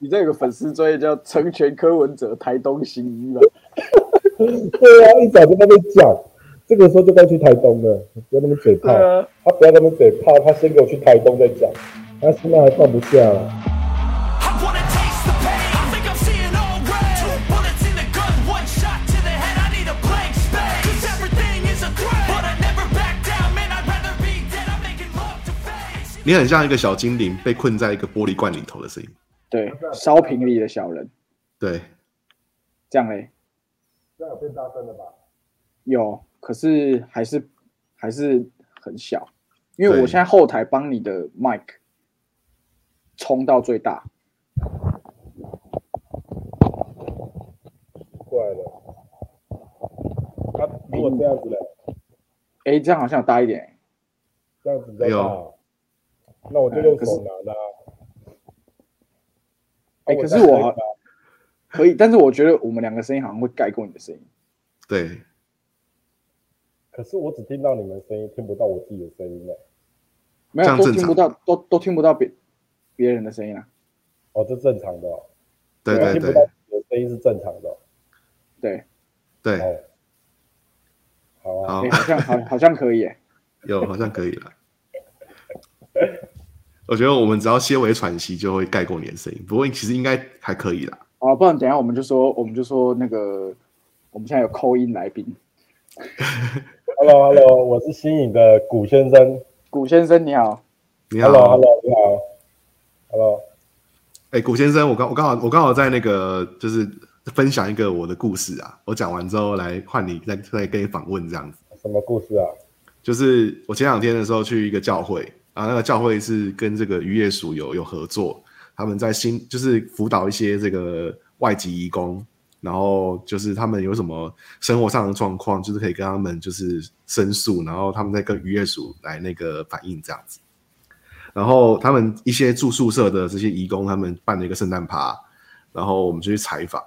你这有个粉丝专业叫成全柯文哲台东行医吧？对啊，一早就在那边讲，这个时候就该去台东了，不要那么嘴炮。啊，他不要那么嘴炮，他先给我去台东再讲，他现在还放不下。I wanna taste the pain. I think I'm seeing all red. Two bullets in the gun, one shot to the head. I need a blank space. Cause everything is a threat. But I never back down, man. I'd rather be dead. I'm making love to face. 你很像一个小精灵被困在一个玻璃罐里头的声音。对，烧瓶里的小人，对，这样嘞。这样有变大声了吧？有，可是还是还是很小，因为我现在后台帮你的 mic 冲到最大，怪了。他如果这样子嘞，哎，这样好像有大一点。欸，这样子比较大。哎呦哦，那我就用手拿的啊。哎，啊可是我好可以，但是我觉得我们两个声音好像会盖过你的声音。对，可是我只听到你们声音，听不到我自己的声音了。没有，都听不到，都都听不到别别人的声音啊。哦，这正常的哦。对对对听不到我的声音是正常的哦。对，对，哦，好啊。好哎，，好像好好像可以，耶，有好像可以了。我觉得我们只要些微喘息就会盖过你的声音，不过其实应该还可以啦。啊，不然等一下我们就说，我们就说那个，我们现在有扣音来宾，Hello Hello，我是新颖的古先生。古先生你好，你好 Hello Hello，你好。Hello，哎，古先生，我刚我刚好我刚好在那个就是分享一个我的故事啊，我讲完之后来换你再再跟你访问这样子。什么故事啊？就是我前两天的时候去一个教会啊，那个教会是跟这个渔业署有有合作，他们在新就是辅导一些这个外籍移工，然后就是他们有什么生活上的状况，就是可以跟他们就是申诉，然后他们再跟渔业署来那个反映这样子。然后他们一些住宿舍的这些移工，他们办了一个圣诞趴，然后我们就去采访。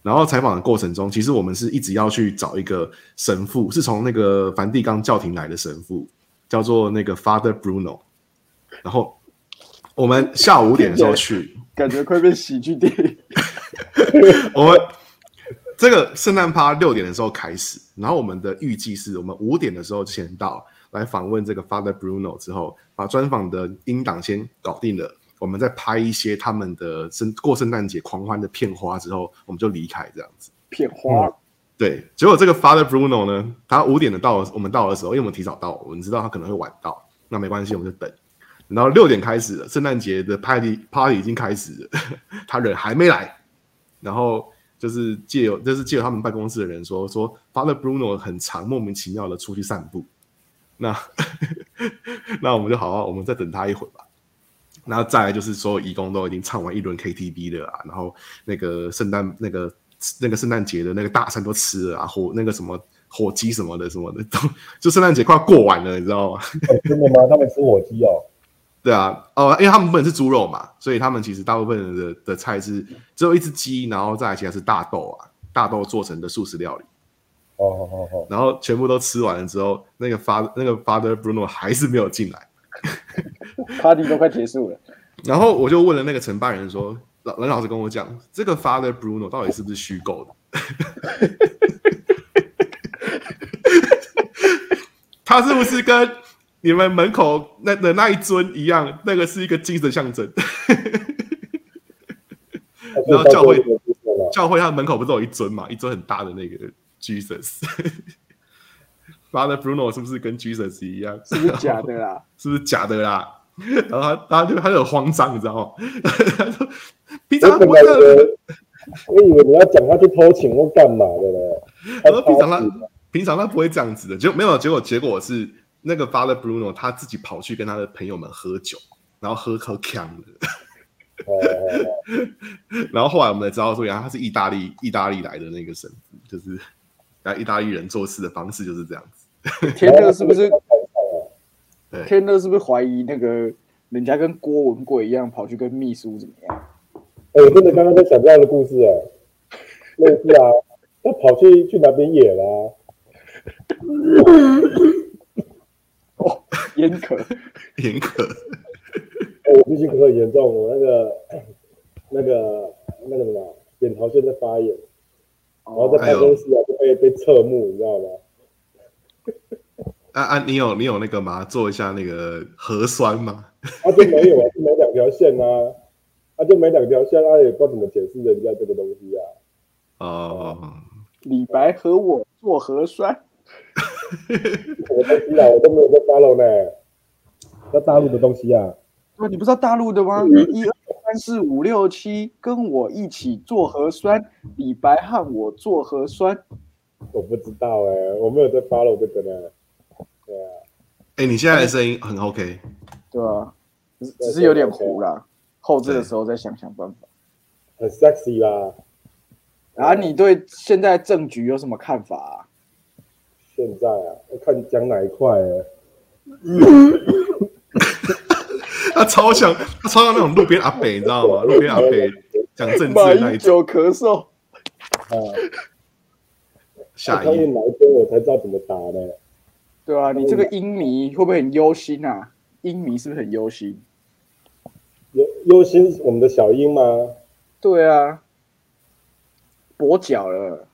然后采访的过程中，其实我们是一直要去找一个神父，是从那个梵蒂冈教廷来的神父，叫做那个 Father Bruno。然后我们下午五点的时候去，感觉快变喜剧电影。我们这个圣诞趴六点的时候开始，然后我们的预计是我们五点的时候先到来访问这个 Father Bruno 之后，把专访的音档先搞定了，我们再拍一些他们的圣过圣诞节狂欢的片花之后，我们就离开这样子。片花，对，结果这个 Father Bruno 呢，他五点的到，我们到的时候，因为我们提早到，我们知道他可能会晚到，那没关系，我们就等。然后六点开始了，圣诞节的 party party 已经开始了，他人还没来，然后就是借由就是借由他们办公室的人说说 Father Bruno 很长莫名其妙的出去散步，那 那我们就好好，我们再等他一会吧。然后再来就是所有义工都已经唱完一轮 KTV 了啊，然后那个圣诞那个那个圣诞节的那个大餐都吃了啊，火那个什么火鸡什么的什么的，都就圣诞节快要过完了，你知道吗？哦真的吗？他们吃火鸡哦。对啊，哦，因为他们不能是猪肉嘛，所以他们其实大部分人的的菜是只有一只鸡，然后再来其他是大豆啊，大豆做成的素食料理，哦哦哦哦。然后全部都吃完了之后，那个发那个 Father Bruno 还是没有进来，party 都快结束了。然后我就问了那个承办人说，老任老师跟我讲，这个 Father Bruno 到底是不是虚构的？他是不是跟你们门口那的那一尊一样？那个是一个精神象征。然后教会教会他门口不是有一尊嘛，一尊很大的那个 Jesus。Father Bruno 是不是跟 Jesus 一样？是不是假的啦？是不是假的啦？然后他他就他就很慌张，你知道吗？他说平常我本不会这样来以为，我以为你要讲他去偷情或干嘛的呢。他说平常他他平常他不会这样子的，结果没有，结果结果是那个 Father Bruno 他自己跑去跟他的朋友们喝酒，然后喝喝呛的，哦哦哦 然后后来我们才知道说，原来他是意大利意大利来的那个神父，就是来意大利人做事的方式就是这样子。天乐是不是？对天乐是不是怀疑那个人家跟郭文贵一样跑去跟秘书怎么样？哎，我真的刚刚在想这样的故事哎，类似啊，他跑去去哪边野啦、哦，烟咳，严格，哎我最近咳很严重，我那个那个那个什么扁桃腺在发炎，然后哦在办公室啊就被被侧目，你知道吗？啊啊，你有你有那个吗？做一下那个核酸吗？他、就没有啊，就没两条线啊，他、就没两条线，啊、也不知道怎么解释人家这个东西啊。哦，李白和我做核酸，什么东西啊，我都没有在 follow 呢，那大陆的东西啊，对，你不知道大陆的吗？一二三四五六七，跟我一起做核酸。李白和我做核酸，我不知道哎、我没有在 follow 这个呢。对啊，哎，你现在的声音很 OK，对啊？只是只是有点糊啦，后置的时候再想想办法。很 sexy 啦。啊，你对现在政局有什么看法啊？现在啊，要看讲哪一块哎、他超像他超像那种路边阿北，你知道吗？路边阿北讲政治的那一种，英九咳嗽，啊，下一页看问哪一边我才知道怎么打呢。对啊，你这个英迷会不会很忧心啊？英迷是不是很忧心？忧忧心我们的小英吗？对啊，跛脚了。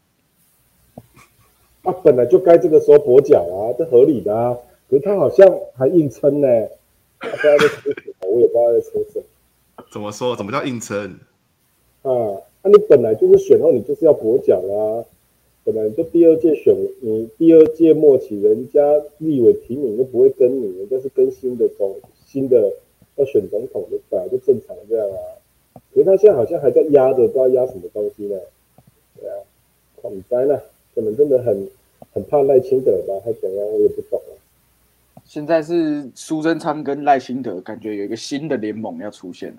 啊、本来就该这个时候跛脚啊，这合理的啊。可是他好像还硬撑呢，他不知道在撑什么，我也不知道在撑什么怎么说？怎么叫硬撑？啊。那、你本来就是选后，你就是要跛脚啦、本来就第二届选你第二届末期，人家立委提名都不会跟你，人家是跟新的总新的要选总统的，本来就正常这样啊。可是他现在好像还在压着，不知道压什么东西呢。对啊，看你呆呢，可能真的很很怕赖清德吧，他怎样，我也不懂啊。现在是苏贞昌跟赖清德，感觉有一个新的联盟要出现了。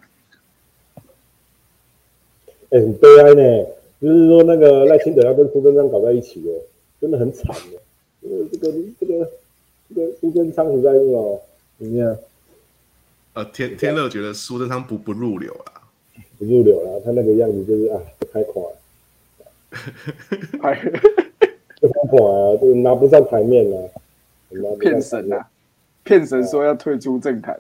哎、很悲哀呢。就是说，那个赖清德要跟苏贞昌搞在一起哦，真的很惨的。这个这个这个这个苏贞昌实在是哦，怎么样呃，天天乐觉得苏贞昌不不入流啦。不入流了？他那个样子就是啊，太垮了，还 就太垮啊，就拿不上台面了，拿不上台面骗神啊！骗神说要退出政坛，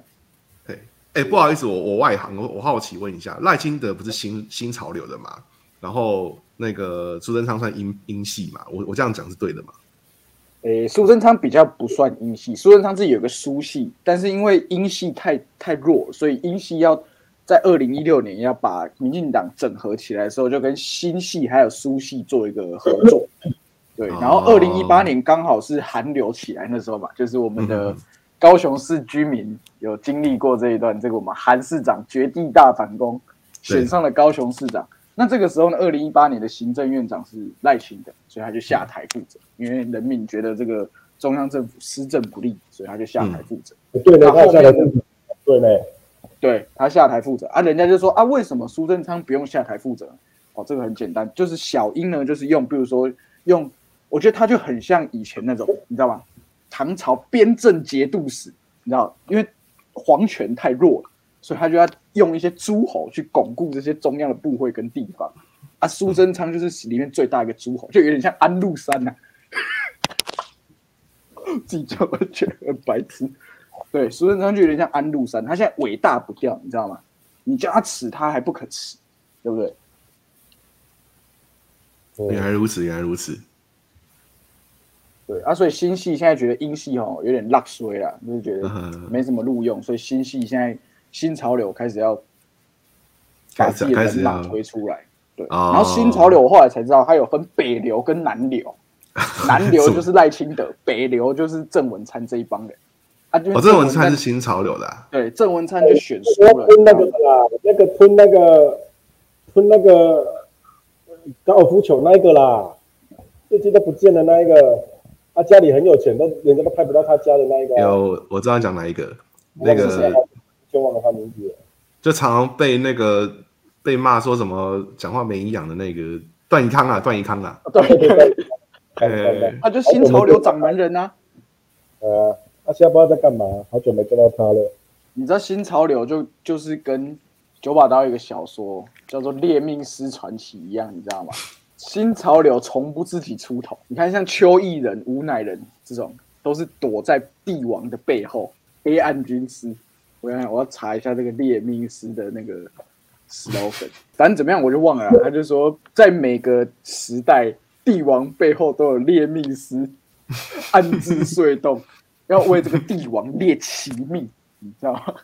对，哎，不好意思，我我外行，我我好奇问一下，赖清德不是新新潮流的嘛？然后那个苏贞昌算英英系嘛？我我这样讲是对的嘛？诶，苏贞昌比较不算英系，苏贞昌自己有个苏系，但是因为英系太太弱，所以英系要在二零一六年要把民进党整合起来的时候，就跟新系还有苏系做一个合作。对，然后哦二零一八年刚好是韩流起来那时候嘛，就是我们的高雄市居民有经历过这一段，这个我们韩市长绝地大反攻，对选上了高雄市长。那这个时候呢，二零一八年的行政院长是赖清德，所以他就下台负责，因为人民觉得这个中央政府施政不力，所以他就下台负责。对呢，那他下台负责对呢，对他下台负责啊，人家就说啊，为什么苏贞昌不用下台负责？哦，这个很简单，就是小英呢，就是用，比如说用，我觉得他就很像以前那种，你知道吗？唐朝边政节度使，你知道，因为皇权太弱了，所以他就要用一些诸侯去巩固这些中央的部会跟地方。啊，苏贞昌就是里面最大一个诸侯，就有点像安禄山呐、自己叫我觉得很白痴。对，苏贞昌就有点像安禄山，他现在尾大不掉，你知道吗？你叫他耻，他还不可耻，对不对？嗯原来如此，原来如此。对啊，所以新系现在觉得英系哦有点落衰了，就是觉得嗯没什么录用，所以新系现在新潮流开始要把开自己的始开始要人马推出来。对，哦。然后新潮流我后来才知道，它有分北流跟南流，南流就是赖清德，北流就是郑文灿这一帮人。啊，就是哦，这文灿是新潮流的、啊，对郑文灿就选输了，那个啦，那个吞那个吞那个高尔夫球那一个啦，最近都不见了那一个，他家里很有钱，都人家都拍不到他家的那一个啊，有我知道讲哪一个，那个就忘了他名字了。就常常被那个被骂说什么讲话没营养的那个段宜康啊，段宜康啊，对对对他就新潮流掌门人啊。呃，他现在不知道在干嘛，好久没见到他了。你知道新潮流就就是跟九把刀有一个小说叫做《猎命师传奇》一样，你知道吗？新潮流从不自己出头，你看像邱毅人、吴乃人这种，都是躲在帝王的背后，黑暗军师。我想我要查一下这个列命师的那个 slogan。反正怎么样我就忘了啦，他就说在每个时代，帝王背后都有列命师暗自隧洞，要为这个帝王列其命，你知道吗？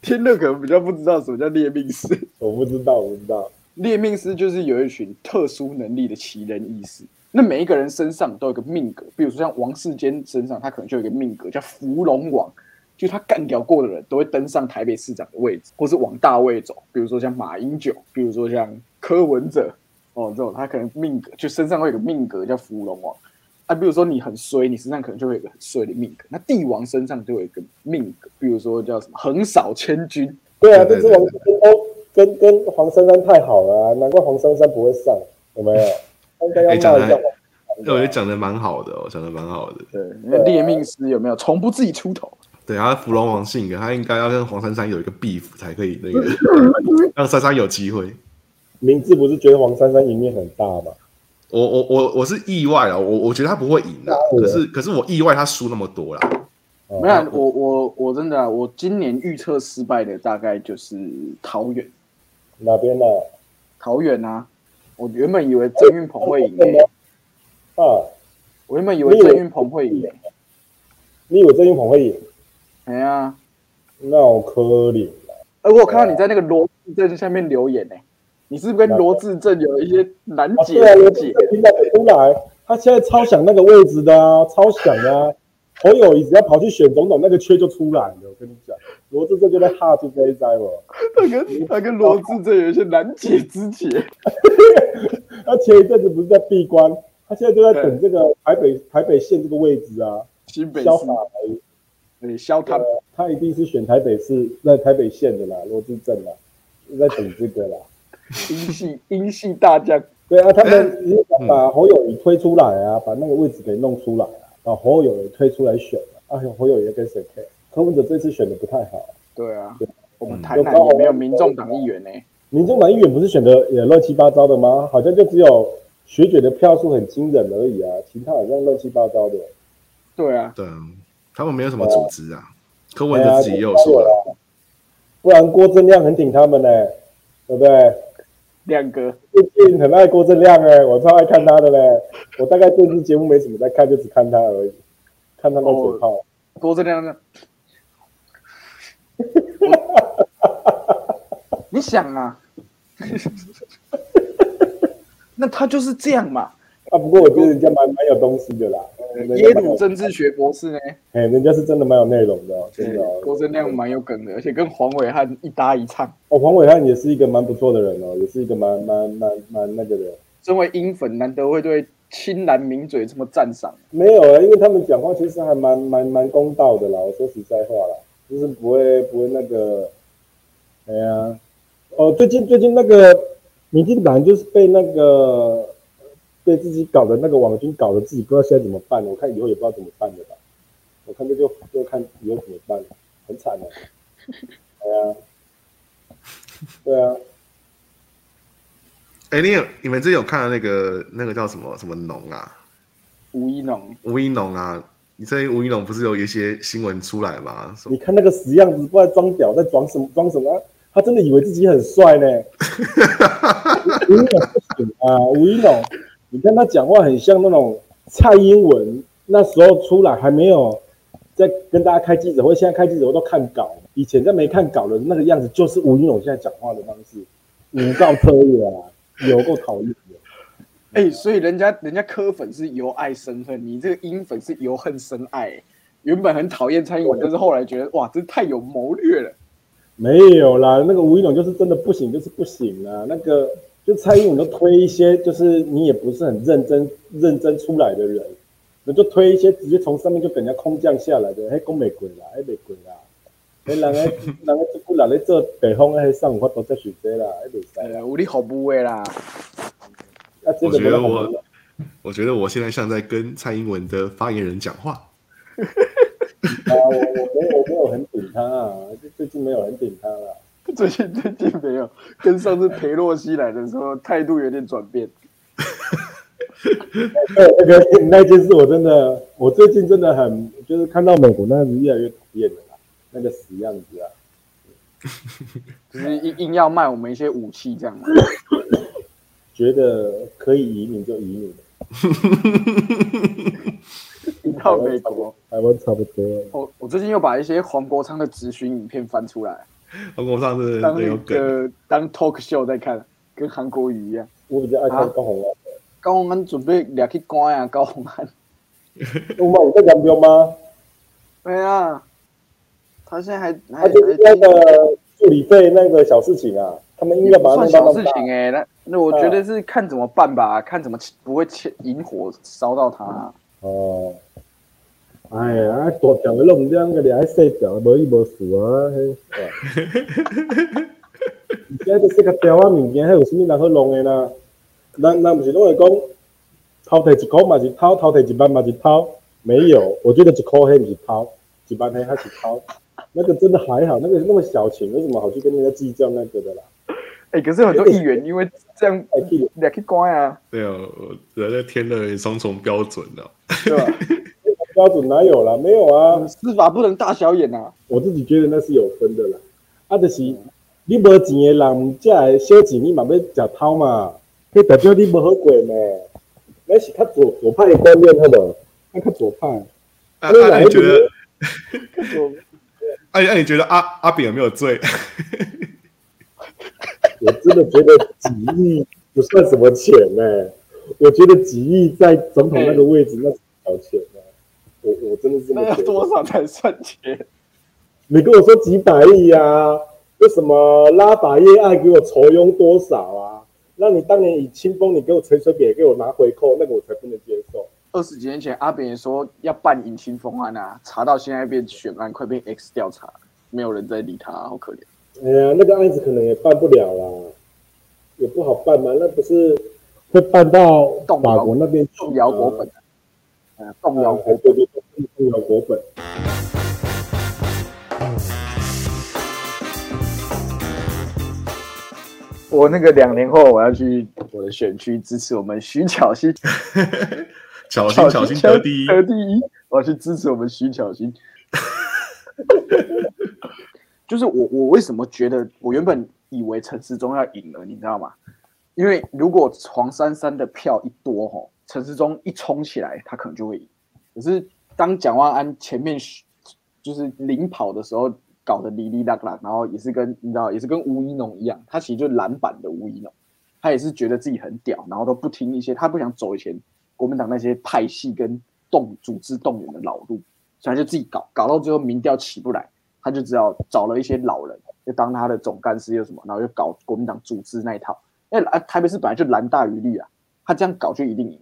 天乐可能比较不知道什么叫列命师。我不知道，我不知道。列命师就是有一群特殊能力的奇人异士，那每一个人身上都有一个命格，比如说像王世坚身上，他可能就有一个命格叫伏龙王，就他干掉过的人都会登上台北市长的位置，或是往大位走，比如说像马英九，比如说像柯文哲，哦，这种他可能命格就身上会有个命格叫伏龙王。啊，比如说你很衰，你身上可能就会有一个很衰的命格。那帝王身上就有一个命格，比如说叫什么横扫千军，对啊，这只王哦跟跟黄珊珊太好了啊，难怪黄珊珊不会上，有没有？他应该要哎，讲的骂一下黄我觉得讲的蛮好的哦，讲的蛮好的。对，那猎命师有没有从不自己出头？对，他芙蓉王性格，他应该要跟黄珊珊有一个 beef 才可以那个 让珊珊有机会。明智不是觉得黄珊珊赢面很大吗？我我我我是意外啊，我我觉得他不会赢的，可是可是我意外他输那么多啦。哦没有，我我我真的啊、我今年预测失败的大概就是桃园，哪边呢？桃园啊，我原本以为郑运鹏会赢诶、啊，我原本以为郑运鹏会赢诶、你以为郑云鹏会赢？哎呀，那我可怜了。哎，我有看到你在那个罗志正下面留言呢、你是不是跟罗志正有一些难啊，解对啊，罗的解？志现在出来，他现在超想那个位置的啊，超想啊。侯友谊只要跑去选总统，那个缺就出来了。我跟你讲，罗志正就在哈住这一灾嘛。他跟他跟罗志正有一些难解之解。他前一阵子不是在闭关，他现在就在等这个台北台北县这个位置啊，新北洒来。对消他呃他一定是选台北市在台北县的啦，罗志镇啦，就在等这个啦。英系英系大将，对啊，他们把侯友谊推出来啊，把那个位置给弄出来啊，把侯友谊推出来选啊。啊，侯友谊跟谁配？柯文哲这次选的不太好，对啊對，我们台南也没有民众党议员呢、民众党议员不是选的也乱七八糟的吗？好像就只有学姐的票数很惊人而已啊，其他好像乱七八糟的。对啊，对啊，他们没有什么组织啊。柯文哲自己也有说了，啊不然郭正亮很挺他们呢、对不对？亮哥，最近很爱郭正亮哎、我超爱看他的嘞。我大概电视节目没什么在看，就只看他而已，看他那嘴炮。郭正亮呢？你想啊，那他就是这样嘛。啊，不过我觉得人家蛮蛮有东西的啦，耶鲁政治学博士呢，哎，人家是真的蛮有内容的、哦，真的、哦。郭正亮蛮有梗的，而且跟黄伟汉一搭一唱。哦，黄伟汉也是一个蛮不错的人哦，也是一个蛮蛮蛮蛮那个的。身为英粉，难得会对青蓝名嘴这么赞赏。没有啊，因为他们讲话其实还蛮蛮蛮公道的啦。我说实在话啦，就是不会不会那个，哎呀，哦，最近最近那个民进党就是被那个被自己搞的那个网军搞得自己不知道现在怎么办了。我看以后也不知道怎么办了吧。我看这就就看以后怎么办了，很惨的。哎呀，对啊，哎，你有你们之前有看到那个那个叫什么什么农啊，吴一农，吴一农啊？你最近吴一农不是有一些新闻出来吗？你看那个死样子，不知道装屌在装什么装什么，他真的以为自己很帅呢。吴一农不行啊，吴一农，你看他讲话很像那种蔡英文那时候出来还没有在跟大家开记者会，现在开记者会都看稿，以前在没看稿的那个样子，就是吴英勇现在讲话的方式，无告特野啊，有够讨厌的。哎、所以人家人家柯粉是由爱生恨，你这个英粉是由恨生爱、原本很讨厌蔡英文，但是后来觉得哇，这太有谋略了。没有啦，那个吴一龙就是真的不行，就是不行啦。那个就蔡英文都推一些，就是你也不是很认真认真出来的人，那就推一些直接从上面就给人家空降下来的，嘿，讲玫瑰啦，嘿，玫瑰啦，嘿，人家人家这不人咧做北方的，嘿，上有法度再选择啦，嘿，袂使啦。呃，无力好不为啦，我个觉得我我觉得我现在像在跟蔡英文的发言人讲话。啊，我我没有我没有很顶他啊，就最近没有很顶他啦。最近最近没有，跟上次裴洛西来的时候态度有点转变。对，那个那件事我真的，我最近真的很，就是看到美国那样子越来越讨厌了啦，那个死样子啊。就是硬硬要卖我们一些武器这样嘛。觉得可以移民就移民，移到美国，台湾差不多。我我最近又把一些黄国昌的咨询影片翻出来，韩国上次当那个当 talk show 在看，跟韩国语一样。我比较爱看高红安。高洪安准备俩去关啊，高洪安。我妈你在讲标吗？对啊，他现在还还他就是那个助理费那个小事情啊，他们应该把它算小事。情哎、那那我觉得是看怎么办吧，看怎么不会引火烧到他、啊。哦，哎呀，啊大条的弄这样个，俩细条的无伊无事啊，嘿。现在就是个条啊物件，还有啥物人好弄的啦？咱咱不是拢会讲，偷摕一箍嘛是偷，偷摕一万嘛是偷，没有，我觉得一箍黑不是偷，一万黑还是偷。那个真的还好，那个那么小钱，为什么好去跟人家计较那个的啦？哎、可是很多议员因为这样太气了，俩去关啊，对哦，我人家天的双重标准的、哦，对吧？标准哪有啦？没有啊。司法不能大小眼啊。我自己觉得那是有分的啦。啊，就是你无钱的人，这个小钱你嘛要食偷嘛，迄代表你无好过咩？那是较左左派的观念，好无？那较左派。啊 那你觉得？我哎、那、你觉得阿阿炳有没有罪？我真的觉得几亿不算什么钱呢、我觉得几亿在总统那个位置，那是小钱啊。我我真的是那要。多少才算钱？你跟我说几百亿啊？为什么拉法叶爱给我酬庸多少啊？那你当年以清风，你给我陈水扁给我拿回扣，那个我才不能接受。二十几年前，阿扁也说要办隐清风案啊，查到现在变选案，快变 X 调查，没有人在理他，好可怜。哎呀，那个案子可能也办不了啦，也不好办嘛。那不是会办到法国那边去动摇国本，呃，动摇啊国对对对，动摇国本。我那个两年后我要去我的选区支持我们徐巧芯，小心小心得第一，得第一，我要去支持我们徐巧芯。就是我我为什么觉得我原本以为陈时中要赢了，你知道吗？因为如果黄珊珊的票一多吼，陈时中一冲起来，他可能就会赢。可是当蒋万安前面就是领跑的时候，搞得哩哩啦啦，然后也是跟你知道，也是跟吴一农一样，他其实就是篮板的吴一农，他也是觉得自己很屌，然后都不听一些，他不想走以前国民党那些派系跟动组织动员的老路，所以他就自己搞，搞到最后民调起不来，他就只好找了一些老人，就当他的总干事又什么，然后就搞国民党组织那一套。因为啊，台北市本来就蓝大于绿啊，他这样搞就一定赢。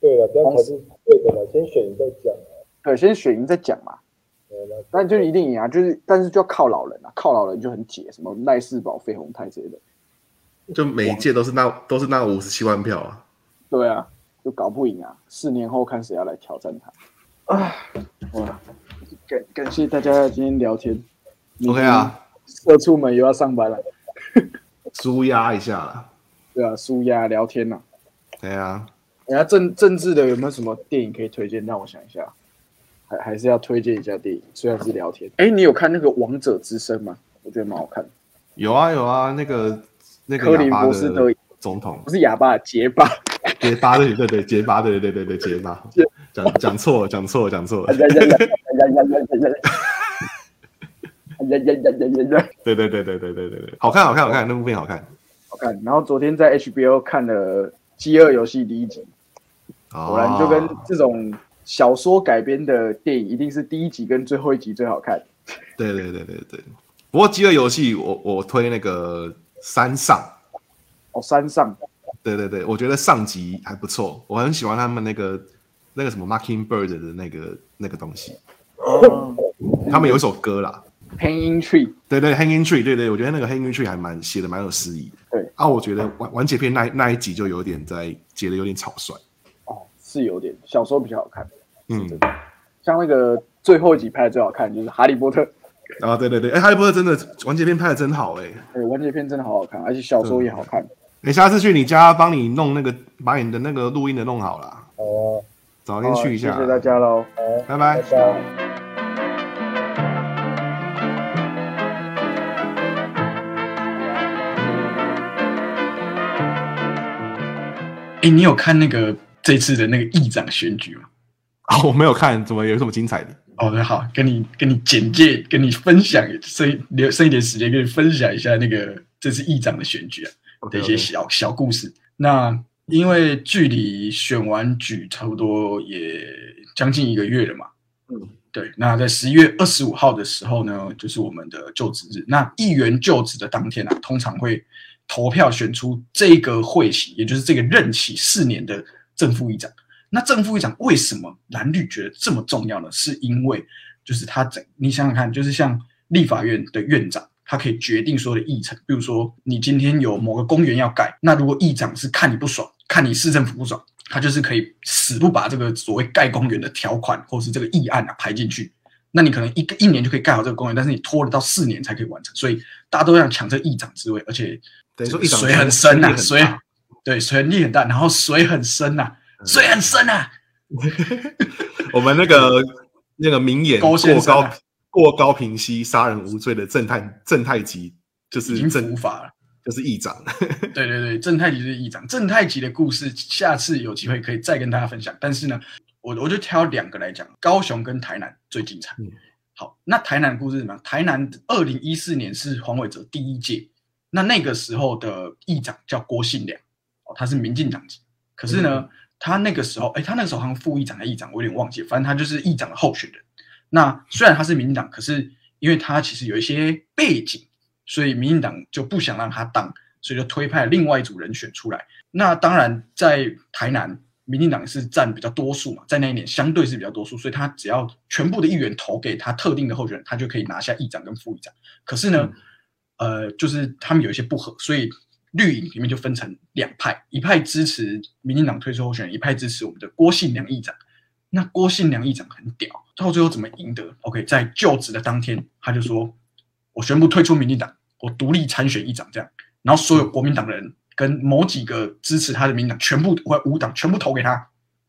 对了，这样才是对的了。先选再讲啊。对，先选赢再讲嘛。对了但就一定赢啊，就是但是就要靠老人啊，靠老人就很解，什么赖世宝、费鸿泰之类的。就每一届都是那都是那五十七万票啊。对啊，就搞不赢啊。四年后看谁要来挑战他。啊，哇，感感谢大家今天聊天。OK 啊，社畜们又要上班了。舒压一下啦。对啊，舒压聊天呐、对啊，人家政政治的有没有什么电影可以推荐？让我想一下，还还是要推荐一下电影，虽然是聊天。哎，你有看那个《王者之声》吗？我觉得蛮好看的，有啊有啊，那个那个科林哑巴博士都的总统不是哑巴，结巴。结巴对对对结巴对对对对结巴，讲讲错了讲错了讲错了，呀呀呀呀呀呀呀呀呀！呀呀呀呀呀呀！对对对对对对对对，好看好看好看，那部片好看。好看。然后昨天在 HBO 看了《饥饿游戏》第一集，果然就跟哦这种小说改编的电影，一定是第一集跟最后一集最好看。对对对对对。不过饥饿游戏我我推那个山上，哦，山上。对对对，我觉得上集还不错，我很喜欢他们那个那个什么 Mockingbird 的那个那个东西，哦。他们有一首歌啦，，Hanging Tree，对对，Hanging Tree，对对，我觉得那个 Hanging Tree 还蛮写的蛮有诗意。的。对。啊，我觉得完完结篇那那一集就有点在结的有点草率，哦，是有点小时候比较好看嗯。像那个最后一集拍的最好看就是哈利波特。啊对对对。哎哈利波特真的完结篇拍的真好哎。哎完结篇真的好好看而且小说候也好看。你下次去你家帮你弄那个把你的那个录音的弄好了哦。早点去一下。谢谢大家喽拜拜。哎你有看那个这次的那个议长选举嘛？啊，我没有看，怎么有什么精彩的？哦，那好，跟你跟你简介，跟你分享，剩留剩一点时间，跟你分享一下那个这次议长的选举啊的一些小小故事。那因为距离选完举差不多也将近一个月了嘛，嗯，对。那在十一月二十五号的时候呢，就是我们的就职日。那议员就职的当天啊，通常会投票选出这个会期，也就是这个任期四年的正副议长。那正副议长为什么蓝绿觉得这么重要呢？是因为就是他整，你想想看，就是像立法院的院长，他可以决定所有的议程。比如说，你今天有某个公园要盖，那如果议长是看你不爽，看你市政府不爽，他就是可以死不把这个所谓盖公园的条款或是这个议案啊排进去。那你可能一个一年就可以盖好这个公园，但是你拖了到四年才可以完成，所以大家都想抢这个议长之位，而且等于说议长水很深呐、水大对水力很大，然后水很深呐、水很深呐、我们那个那个名言高过高啊过高平息，杀人无罪的正太正太极就是正伏法了。就是议长。对对对，正太极就是议长。正太极的故事，下次有机会可以再跟大家分享。但是呢，我我就挑两个来讲，高雄跟台南最精彩。嗯好，那台南的故事是什么样？台南二零一四年是黄伟哲第一届，那那个时候的议长叫郭信良，哦，他是民进党籍。可是呢，他那个时候，哎，他那个时候好像副议长还是议长，我有点忘记，反正他就是议长的候选人。那虽然他是民进党，可是因为他其实有一些背景，所以民进党就不想让他当，所以就推派另外一组人选出来。那当然，在台南，民进党是占比较多数嘛，在那一年相对是比较多数，所以他只要全部的议员投给他特定的候选人，他就可以拿下议长跟副议长。可是呢，呃，就是他们有一些不合，所以绿营里面就分成两派，一派支持民进党推出候选人，一派支持我们的郭信良议长。那郭信良议长很屌，到最后怎么赢得？OK，在就职的当天，他就说：“我宣布退出民进党，我独立参选议长。”这样，然后所有国民党的人跟某几个支持他的民进党全部或五党全部投给他，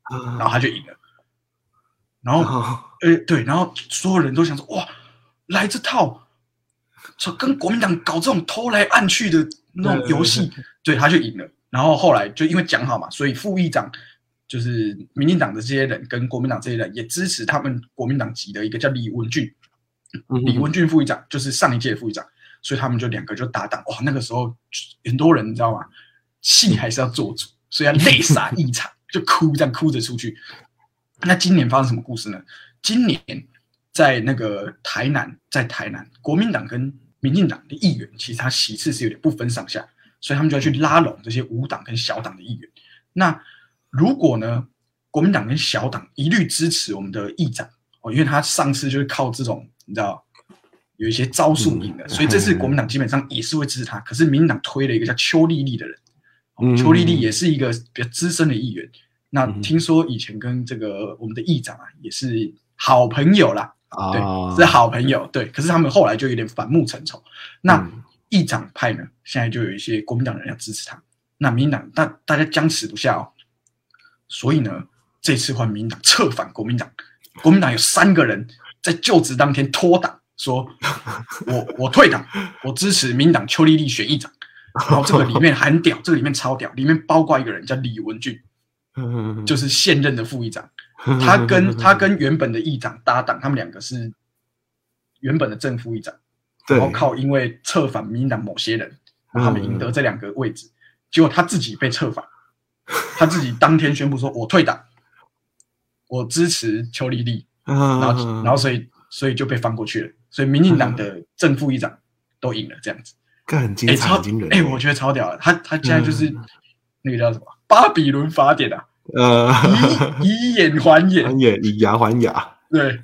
然后他就赢了。然后，哦呃，对，然后所有人都想说：“哇，来这套，说跟国民党搞这种偷来暗去的那种游戏，对，他就赢了。然后后来就因为讲好嘛，所以副议长就是民进党的这些人跟国民党这些人也支持他们国民党籍的一个叫李文俊，嗯李文俊副议长就是上一届副议长，所以他们就两个就搭档。哇，那个时候很多人你知道吗？戏还是要做主，所以要泪洒一场，就哭这样哭着出去。那今年发生什么故事呢？今年在那个台南，在台南，国民党跟民进党的议员，其实他席次是有点不分上下，所以他们就要去拉拢这些无党跟小党的议员。那如果呢，国民党跟小党一律支持我们的议长哦，因为他上次就是靠这种你知道有一些招数赢的，所以这次国民党基本上也是会支持他。可是民进党推了一个叫邱丽丽的人，邱丽丽也是一个比较资深的议员。那嗯听说以前跟这个我们的议长啊也是好朋友啦，对，啊，是好朋友，对。可是他们后来就有点反目成仇。那嗯议长派呢，现在就有一些国民党人要支持他，那民进党大大家僵持不下哦，所以呢，这次换民进党策反国民党，国民党有三个人在就职当天脱党，说 我我退党，我支持民进党邱丽丽选议长。然后这个里面很屌，这个里面超屌，里面包括一个人叫李文俊，嗯就是现任的副议长。他跟 他跟原本的议长搭档，他们两个是原本的正副议长，对。然后靠因为策反民进党某些人，他们赢得这两个位置，结果他自己被策反，他自己当天宣布说：“我退党，我支持邱丽丽。”然然后然后所以所以就被翻过去了，所以民进党的正副议长都赢了，这样子。哎，干很精彩，超很惊人。哎，我觉得超屌的，他他现在就是那个叫什么？巴比伦法典啊，呃，以以眼还眼，还眼以牙还牙，对，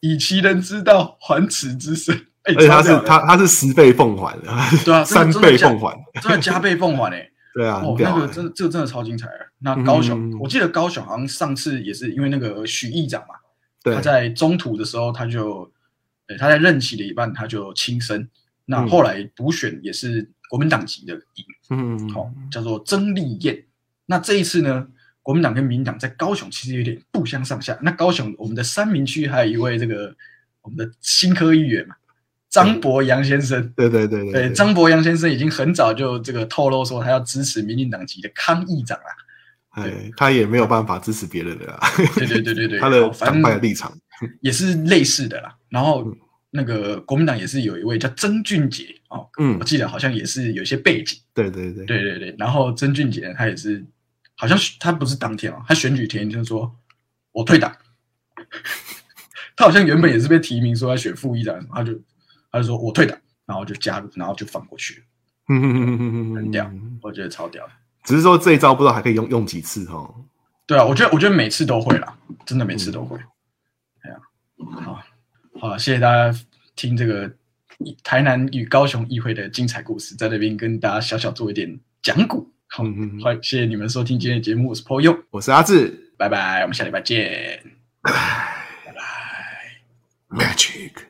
以其人之道还此之身。哎，而且他是他他是十倍奉还的，对啊，三倍奉还，真的加倍奉还诶。对啊，那个欸真的这个真的超精彩的。那高雄，嗯我记得高雄好像上次也是因为那个许议长嘛，他在中途的时候他就，呃，他在任期的一半他就轻生。那嗯后来补选也是国民党籍的赢，嗯，好、叫做曾丽燕。那这一次呢，国民党跟民进党在高雄其实有点不相上下。那高雄我们的三明区还有一位这个我们的新科议员嘛，张博洋先生。对对对对，张博洋先生已经很早就这个透露说他要支持民进党籍的康议长啦。哎，他也没有办法支持别人的啦，对对对对 对，他的反党派立场。也是类似的啦。然后嗯那个国民党也是有一位叫曾俊杰哦，嗯我记得好像也是有一些背景。对对对，对对对，然后曾俊杰他也是，好像是他不是当天哦，他选举前就说我退党。他好像原本也是被提名说要选副议长，他就他就说我退党，然后就加入，然后就放过去了，嗯很屌，我觉得超屌。只是说这一招不知道还可以用用几次哦。对啊，我觉得我觉得每次都会啦，真的每次都会。哎呀、好，好了，谢谢大家听这个台南与高雄议会的精彩故事，在那边跟大家小小做一点讲古。好，嗯好，谢谢你们收听今天的节目，我是 Po 佑，我是阿志。拜拜，我们下礼拜见。拜拜，Magic。